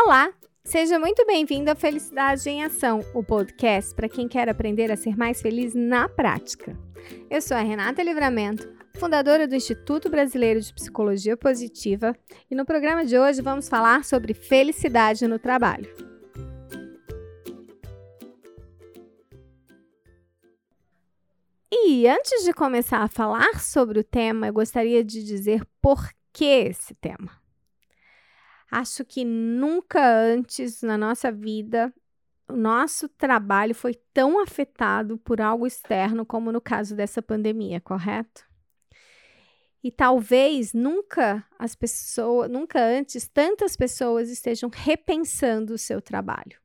Olá, seja muito bem-vindo à Felicidade em Ação, o podcast para quem quer aprender a ser mais feliz na prática. Eu sou a Renata Livramento, fundadora do Instituto Brasileiro de Psicologia Positiva, e no programa de hoje vamos falar sobre felicidade no trabalho. E antes de começar a falar sobre o tema, eu gostaria de dizer por que esse tema. Acho que nunca antes na nossa vida o nosso trabalho foi tão afetado por algo externo como no caso dessa pandemia, correto? E talvez nunca as pessoas, nunca antes tantas pessoas estejam repensando o seu trabalho.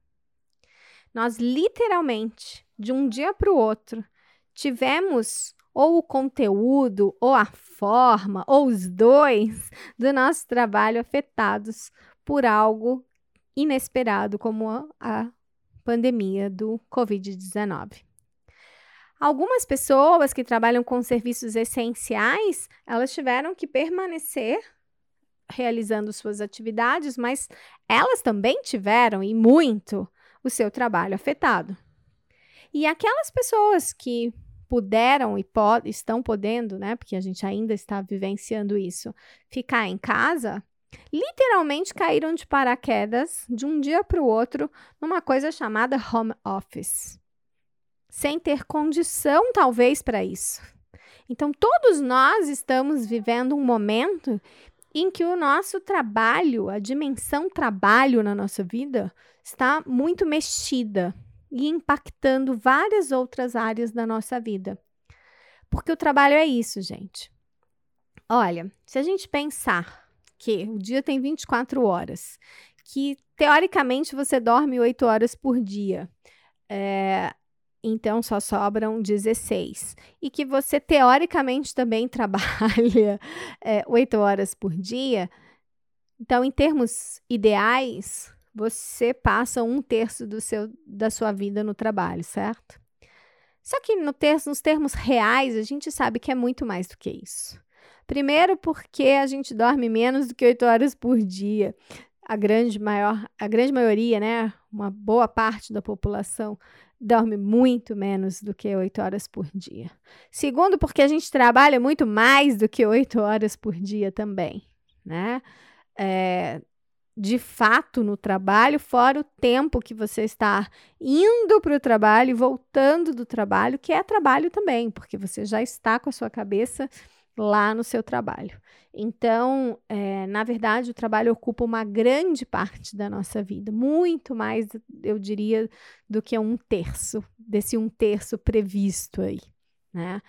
Nós literalmente, de um dia para o outro, tivemos ou o conteúdo, ou a forma, ou os dois do nosso trabalho afetados por algo inesperado, como a, a pandemia do Covid-19. Algumas pessoas que trabalham com serviços essenciais, elas tiveram que permanecer realizando suas atividades, mas elas também tiveram, e muito, o seu trabalho afetado. E aquelas pessoas que puderam e pod estão podendo, né? Porque a gente ainda está vivenciando isso, ficar em casa, literalmente caíram de paraquedas de um dia para o outro numa coisa chamada home office, sem ter condição, talvez, para isso. Então, todos nós estamos vivendo um momento em que o nosso trabalho, a dimensão trabalho na nossa vida, está muito mexida e impactando várias outras áreas da nossa vida. Porque o trabalho é isso, gente. Olha, se a gente pensar que o dia tem 24 horas, que teoricamente você dorme 8 horas por dia, é, então só sobram 16. E que você teoricamente também trabalha é, 8 horas por dia, então, em termos ideais, você passa um terço do seu, da sua vida no trabalho, certo? Só que no terço, nos termos reais, a gente sabe que é muito mais do que isso. Primeiro, porque a gente dorme menos do que oito horas por dia. A grande, maior, a grande maioria, né? Uma boa parte da população dorme muito menos do que oito horas por dia. Segundo, porque a gente trabalha muito mais do que oito horas por dia também, né? É, de fato no trabalho, fora o tempo que você está indo para o trabalho e voltando do trabalho, que é trabalho também, porque você já está com a sua cabeça lá no seu trabalho. Então, é, na verdade, o trabalho ocupa uma grande parte da nossa vida, muito mais, eu diria, do que um terço, desse um terço previsto aí, né?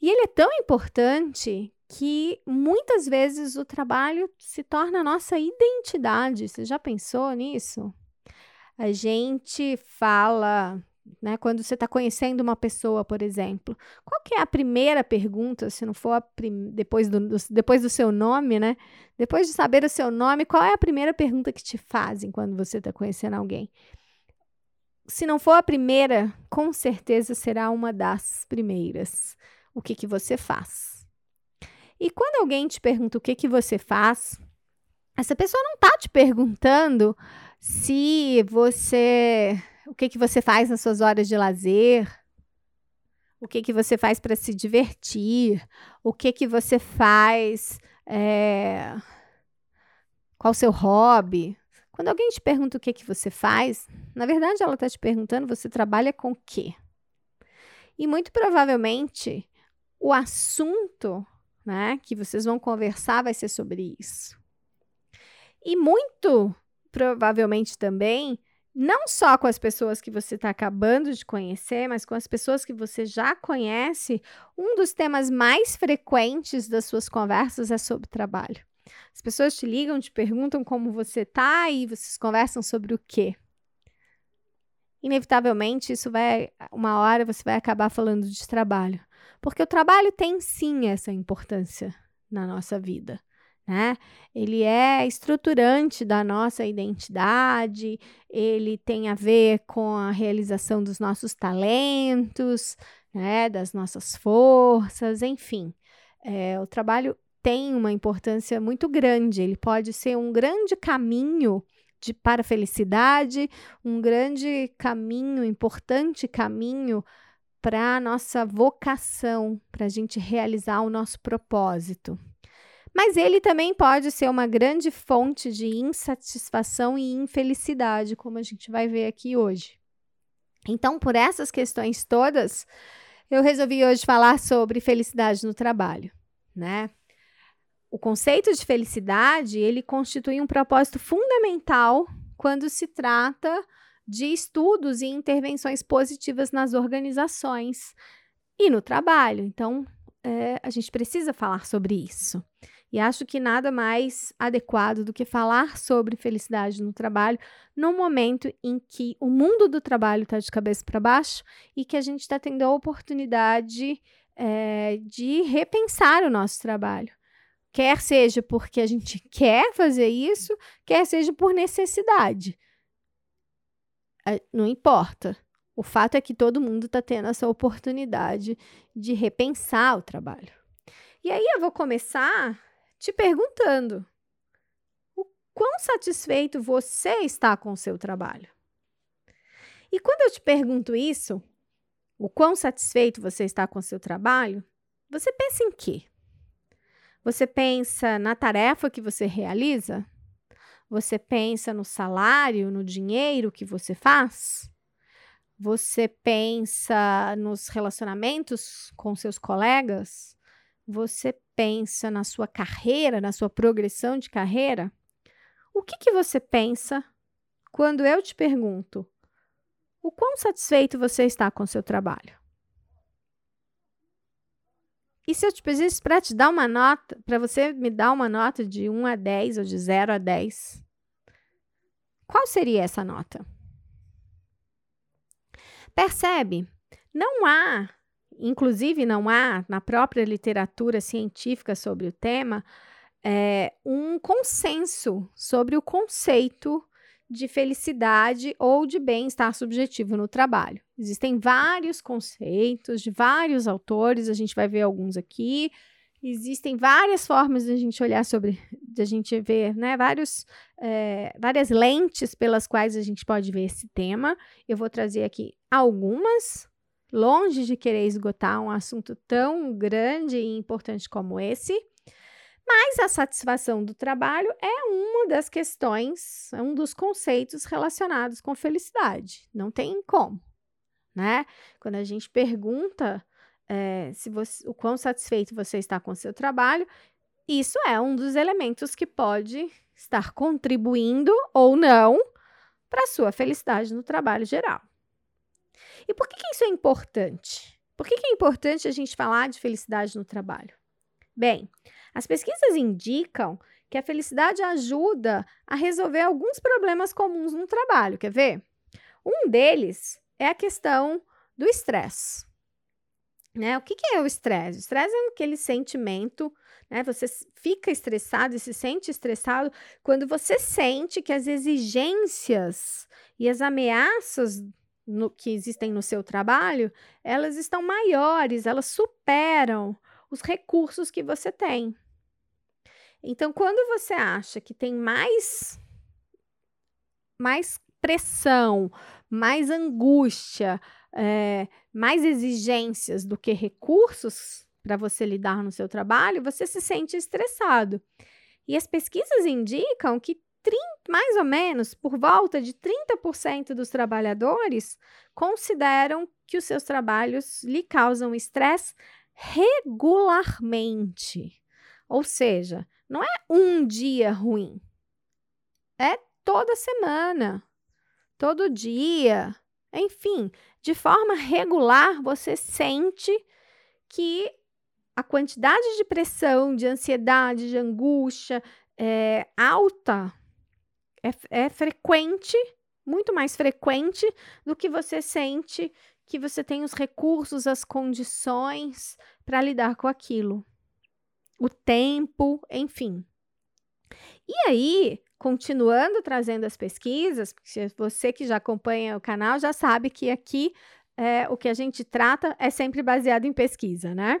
E ele é tão importante que muitas vezes o trabalho se torna a nossa identidade. Você já pensou nisso? A gente fala, né, quando você está conhecendo uma pessoa, por exemplo, qual que é a primeira pergunta, se não for depois, do, do, depois do seu nome, né? Depois de saber o seu nome, qual é a primeira pergunta que te fazem quando você está conhecendo alguém? Se não for a primeira, com certeza será uma das primeiras. O que, que você faz? E quando alguém te pergunta o que, que você faz, essa pessoa não está te perguntando se você. O que, que você faz nas suas horas de lazer, o que, que você faz para se divertir, o que, que você faz. É, qual o seu hobby. Quando alguém te pergunta o que, que você faz, na verdade ela está te perguntando você trabalha com o quê? E muito provavelmente o assunto né, que vocês vão conversar vai ser sobre isso. E muito provavelmente também, não só com as pessoas que você está acabando de conhecer, mas com as pessoas que você já conhece, um dos temas mais frequentes das suas conversas é sobre trabalho. As pessoas te ligam, te perguntam como você está e vocês conversam sobre o quê? Inevitavelmente, isso vai, uma hora você vai acabar falando de trabalho. Porque o trabalho tem sim essa importância na nossa vida. Né? Ele é estruturante da nossa identidade, ele tem a ver com a realização dos nossos talentos, né? das nossas forças, enfim. É, o trabalho tem uma importância muito grande, ele pode ser um grande caminho de, para a felicidade, um grande caminho, importante caminho para a nossa vocação, para a gente realizar o nosso propósito. Mas ele também pode ser uma grande fonte de insatisfação e infelicidade, como a gente vai ver aqui hoje. Então, por essas questões todas, eu resolvi hoje falar sobre felicidade no trabalho, né? O conceito de felicidade, ele constitui um propósito fundamental quando se trata de estudos e intervenções positivas nas organizações e no trabalho. Então, é, a gente precisa falar sobre isso. E acho que nada mais adequado do que falar sobre felicidade no trabalho no momento em que o mundo do trabalho está de cabeça para baixo e que a gente está tendo a oportunidade é, de repensar o nosso trabalho. Quer seja porque a gente quer fazer isso, quer seja por necessidade. Não importa. O fato é que todo mundo está tendo essa oportunidade de repensar o trabalho. E aí eu vou começar te perguntando: o quão satisfeito você está com o seu trabalho? E quando eu te pergunto isso, o quão satisfeito você está com o seu trabalho, você pensa em quê? Você pensa na tarefa que você realiza? Você pensa no salário, no dinheiro que você faz? Você pensa nos relacionamentos com seus colegas? você pensa na sua carreira, na sua progressão de carreira, o que, que você pensa quando eu te pergunto o quão satisfeito você está com o seu trabalho? E se eu te pedisse para te dar uma nota, para você me dar uma nota de 1 a 10 ou de 0 a 10, qual seria essa nota? Percebe? Não há inclusive não há na própria literatura científica sobre o tema é, um consenso sobre o conceito de felicidade ou de bem-estar subjetivo no trabalho. Existem vários conceitos de vários autores, a gente vai ver alguns aqui. Existem várias formas de a gente olhar sobre, de a gente ver, né, vários, é, várias lentes pelas quais a gente pode ver esse tema. Eu vou trazer aqui algumas longe de querer esgotar um assunto tão grande e importante como esse. Mas a satisfação do trabalho é uma das questões, é um dos conceitos relacionados com felicidade. Não tem como, né? Quando a gente pergunta é, se você, o quão satisfeito você está com o seu trabalho, isso é um dos elementos que pode estar contribuindo ou não para a sua felicidade no trabalho geral. E por que, que isso é importante? Por que, que é importante a gente falar de felicidade no trabalho? Bem, as pesquisas indicam que a felicidade ajuda a resolver alguns problemas comuns no trabalho. Quer ver? Um deles é a questão do estresse. Né? O que, que é o estresse? O estresse é aquele sentimento, né? Você fica estressado e se sente estressado quando você sente que as exigências e as ameaças no, que existem no seu trabalho, elas estão maiores, elas superam os recursos que você tem. Então, quando você acha que tem mais mais pressão, mais angústia, é, mais exigências do que recursos para você lidar no seu trabalho, você se sente estressado. E as pesquisas indicam que 30, mais ou menos, por volta de 30% dos trabalhadores consideram que os seus trabalhos lhe causam estresse regularmente. Ou seja, não é um dia ruim, é toda semana, todo dia, enfim, de forma regular você sente que a quantidade de pressão, de ansiedade, de angústia é alta é, é frequente, muito mais frequente do que você sente que você tem os recursos, as condições para lidar com aquilo. O tempo, enfim. E aí, continuando trazendo as pesquisas, você que já acompanha o canal já sabe que aqui é, o que a gente trata é sempre baseado em pesquisa, né?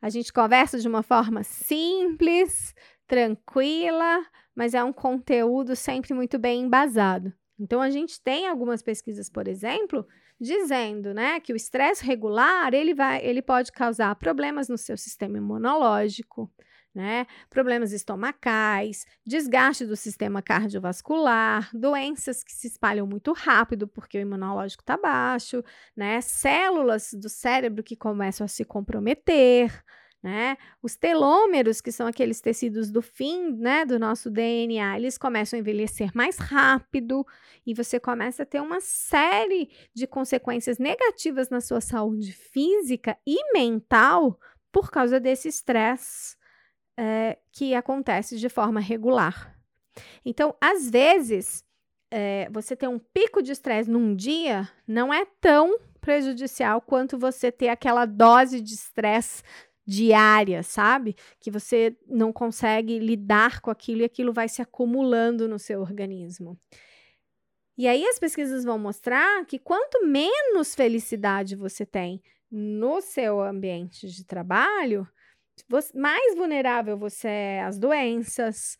A gente conversa de uma forma simples, tranquila, mas é um conteúdo sempre muito bem embasado. Então, a gente tem algumas pesquisas, por exemplo, dizendo, né, que o estresse regular, ele vai, ele pode causar problemas no seu sistema imunológico, né, problemas estomacais, desgaste do sistema cardiovascular, doenças que se espalham muito rápido porque o imunológico está baixo, né, células do cérebro que começam a se comprometer, né? Os telômeros, que são aqueles tecidos do fim, né, do nosso DNA, eles começam a envelhecer mais rápido e você começa a ter uma série de consequências negativas na sua saúde física e mental por causa desse estresse é, que acontece de forma regular. Então, às vezes, é, você ter um pico de estresse num dia não é tão prejudicial quanto você ter aquela dose de estresse diária, sabe? Que você não consegue lidar com aquilo e aquilo vai se acumulando no seu organismo. E aí as pesquisas vão mostrar que quanto menos felicidade você tem no seu ambiente de trabalho, mais vulnerável você é às doenças,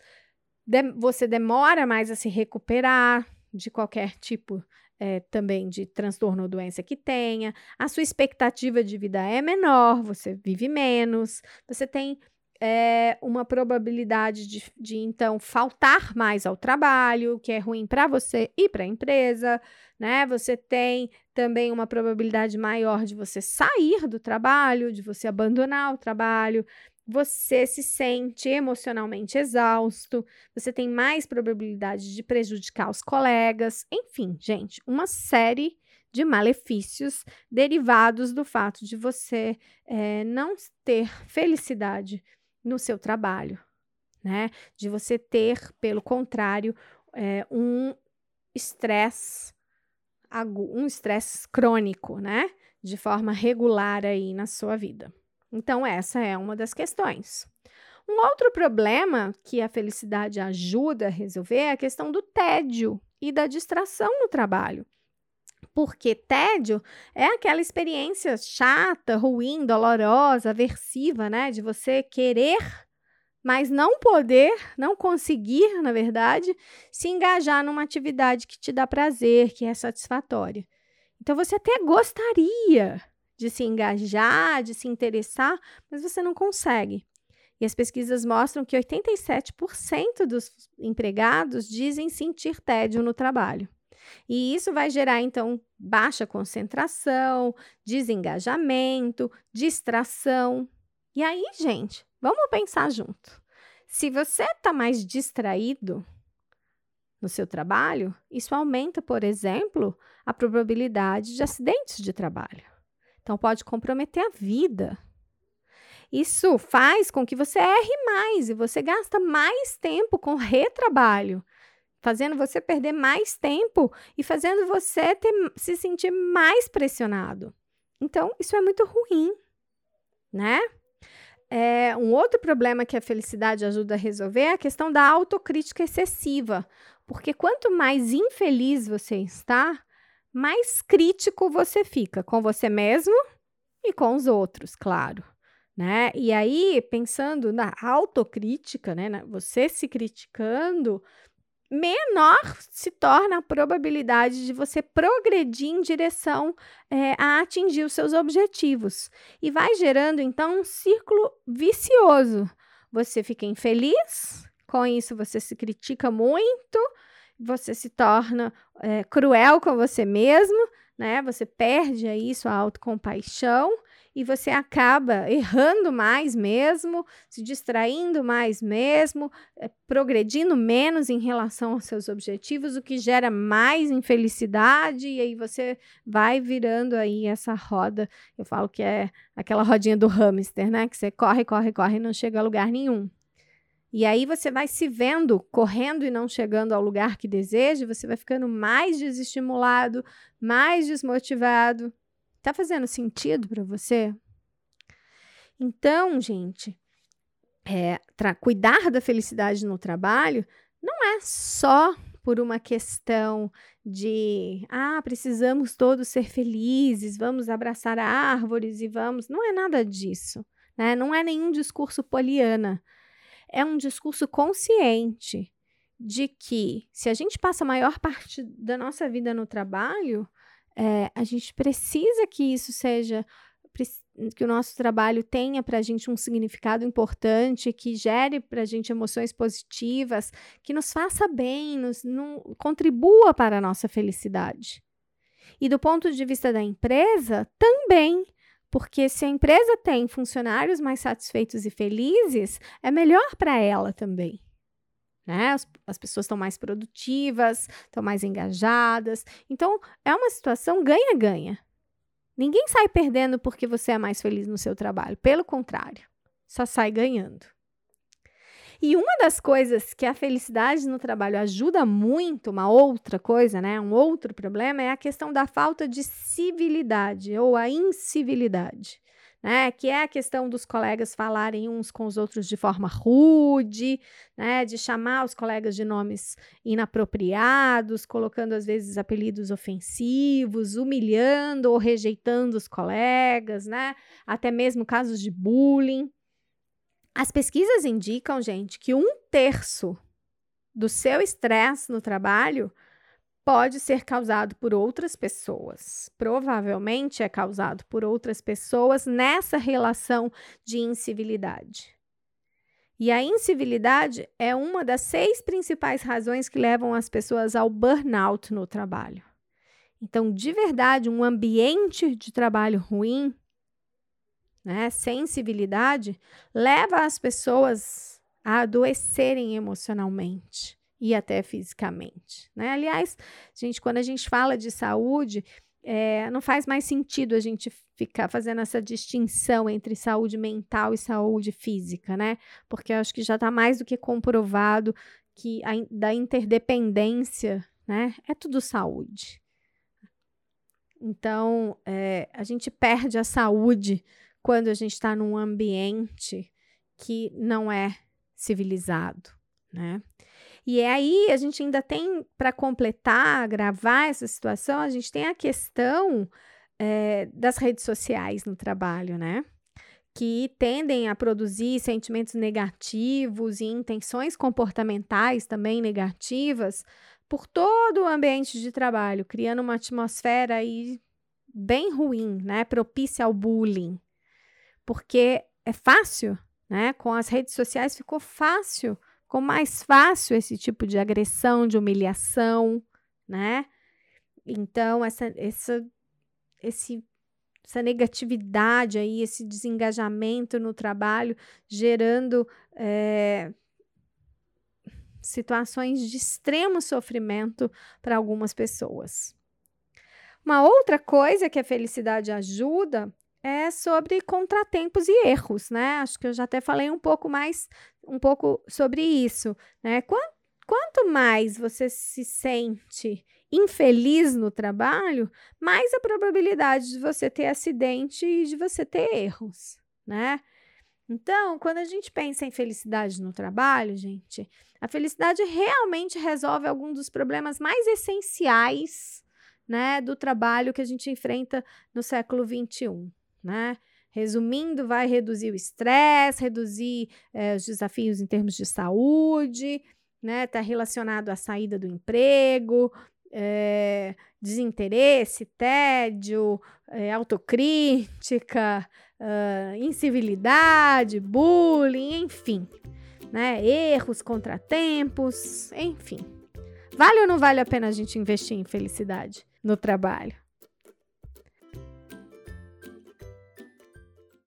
você demora mais a se recuperar de qualquer tipo é, também de transtorno ou doença que tenha, a sua expectativa de vida é menor, você vive menos, você tem é, uma probabilidade de, de, então faltar mais ao trabalho, que é ruim para você e para a empresa, né? Você tem também uma probabilidade maior de você sair do trabalho, de você abandonar o trabalho você se sente emocionalmente exausto, você tem mais probabilidade de prejudicar os colegas, enfim, gente, uma série de malefícios derivados do fato de você é, não ter felicidade no seu trabalho, né? De você ter, pelo contrário, é, um estresse um estresse crônico, né? De forma regular aí na sua vida. Então, essa é uma das questões. Um outro problema que a felicidade ajuda a resolver é a questão do tédio e da distração no trabalho. Porque tédio é aquela experiência chata, ruim, dolorosa, aversiva, né? De você querer, mas não poder, não conseguir, na verdade, se engajar numa atividade que te dá prazer, que é satisfatória. Então você até gostaria de se engajar, de se interessar, mas você não consegue. E as pesquisas mostram que 87% dos empregados dizem sentir tédio no trabalho. E isso vai gerar, então, baixa concentração, desengajamento, distração. E aí, gente, vamos pensar junto. Se você está mais distraído no seu trabalho, isso aumenta, por exemplo, a probabilidade de acidentes de trabalho. Então, pode comprometer a vida. Isso faz com que você erre mais e você gasta mais tempo com retrabalho, fazendo você perder mais tempo e fazendo você ter, se sentir mais pressionado. Então, isso é muito ruim, né? É, um outro problema que a felicidade ajuda a resolver é a questão da autocrítica excessiva. Porque quanto mais infeliz você está, mais crítico você fica com você mesmo e com os outros, claro. Né? E aí, pensando na autocrítica, né, você se criticando, menor se torna a probabilidade de você progredir em direção é, a atingir os seus objetivos. E vai gerando, então, um círculo vicioso. Você fica infeliz, com isso você se critica muito, você se torna é, cruel com você mesmo, né? Você perde aí sua autocompaixão e você acaba errando mais mesmo, se distraindo mais mesmo, é, progredindo menos em relação aos seus objetivos, o que gera mais infelicidade, e aí você vai virando aí essa roda. Eu falo que é aquela rodinha do hamster, né? Que você corre, corre, corre e não chega a lugar nenhum. E aí você vai se vendo correndo e não chegando ao lugar que deseja, você vai ficando mais desestimulado, mais desmotivado. Tá fazendo sentido para você? Então, gente, é, cuidar da felicidade no trabalho não é só por uma questão de ah, precisamos todos ser felizes, vamos abraçar árvores e vamos. Não é nada disso, né? Não é nenhum discurso poliana é um discurso consciente de que se a gente passa a maior parte da nossa vida no trabalho, é, a gente precisa que isso seja que o nosso trabalho tenha para a gente um significado importante, que gere para a gente emoções positivas, que nos faça bem, nos contribua para a nossa felicidade. E do ponto de vista da empresa, também. Porque se a empresa tem funcionários mais satisfeitos e felizes, é melhor para ela também. Né? As, as pessoas estão mais produtivas, estão mais engajadas. Então, é uma situação ganha-ganha. Ninguém sai perdendo porque você é mais feliz no seu trabalho. Pelo contrário, só sai ganhando. E uma das coisas que a felicidade no trabalho ajuda muito, uma outra coisa, né, um outro problema, é a questão da falta de civilidade ou a incivilidade né? Que é a questão dos colegas falarem uns com os outros de forma rude, né? De chamar os colegas de nomes inapropriados, colocando às vezes apelidos ofensivos, humilhando ou rejeitando os colegas, né? Até mesmo casos de bullying. As pesquisas indicam, gente, que um terço do seu estresse no trabalho pode ser causado por outras pessoas. Provavelmente é causado por outras pessoas nessa relação de incivilidade. E a incivilidade é uma das seis principais razões que levam as pessoas ao burnout no trabalho. Então, de verdade, um ambiente de trabalho ruim, né, sem civilidade, leva as pessoas a adoecerem emocionalmente e até fisicamente. Né? Aliás, gente, quando a gente fala de saúde, é, não faz mais sentido a gente ficar fazendo essa distinção entre saúde mental e saúde física, né? Porque eu acho que já está mais do que comprovado que a, da interdependência, né? É tudo saúde. Então, é, a gente perde a saúde quando a gente está num ambiente que não é civilizado, né? E aí a gente ainda tem, para completar, gravar essa situação, a gente tem a questão é, das redes sociais no trabalho, né? Que tendem a produzir sentimentos negativos e intenções comportamentais também negativas por todo o ambiente de trabalho, criando uma atmosfera aí bem ruim, né? Propícia ao bullying. Porque é fácil, né? Com as redes sociais ficou fácil ficou mais fácil esse tipo de agressão, de humilhação, né? Então, essa, essa, esse, essa negatividade aí, esse desengajamento no trabalho, gerando é, situações de extremo sofrimento para algumas pessoas. Uma outra coisa que a felicidade ajuda é sobre contratempos e erros, né? Acho que eu já até falei um pouco mais, um pouco sobre isso, né? Quanto, mais você se sente infeliz no trabalho, mais a probabilidade de você ter acidente e de você ter erros, né? Então, quando a gente pensa em felicidade no trabalho, gente, a felicidade realmente resolve algum dos problemas mais essenciais, né, do trabalho que a gente enfrenta no século 21 né? Resumindo, vai reduzir o estresse, reduzir é, os desafios em termos de saúde, né? Está relacionado à saída do emprego, é, desinteresse, tédio, é, autocrítica, uh, incivilidade, bullying, enfim, né? Erros, contratempos, enfim. Vale ou não vale a pena a gente investir em felicidade no trabalho?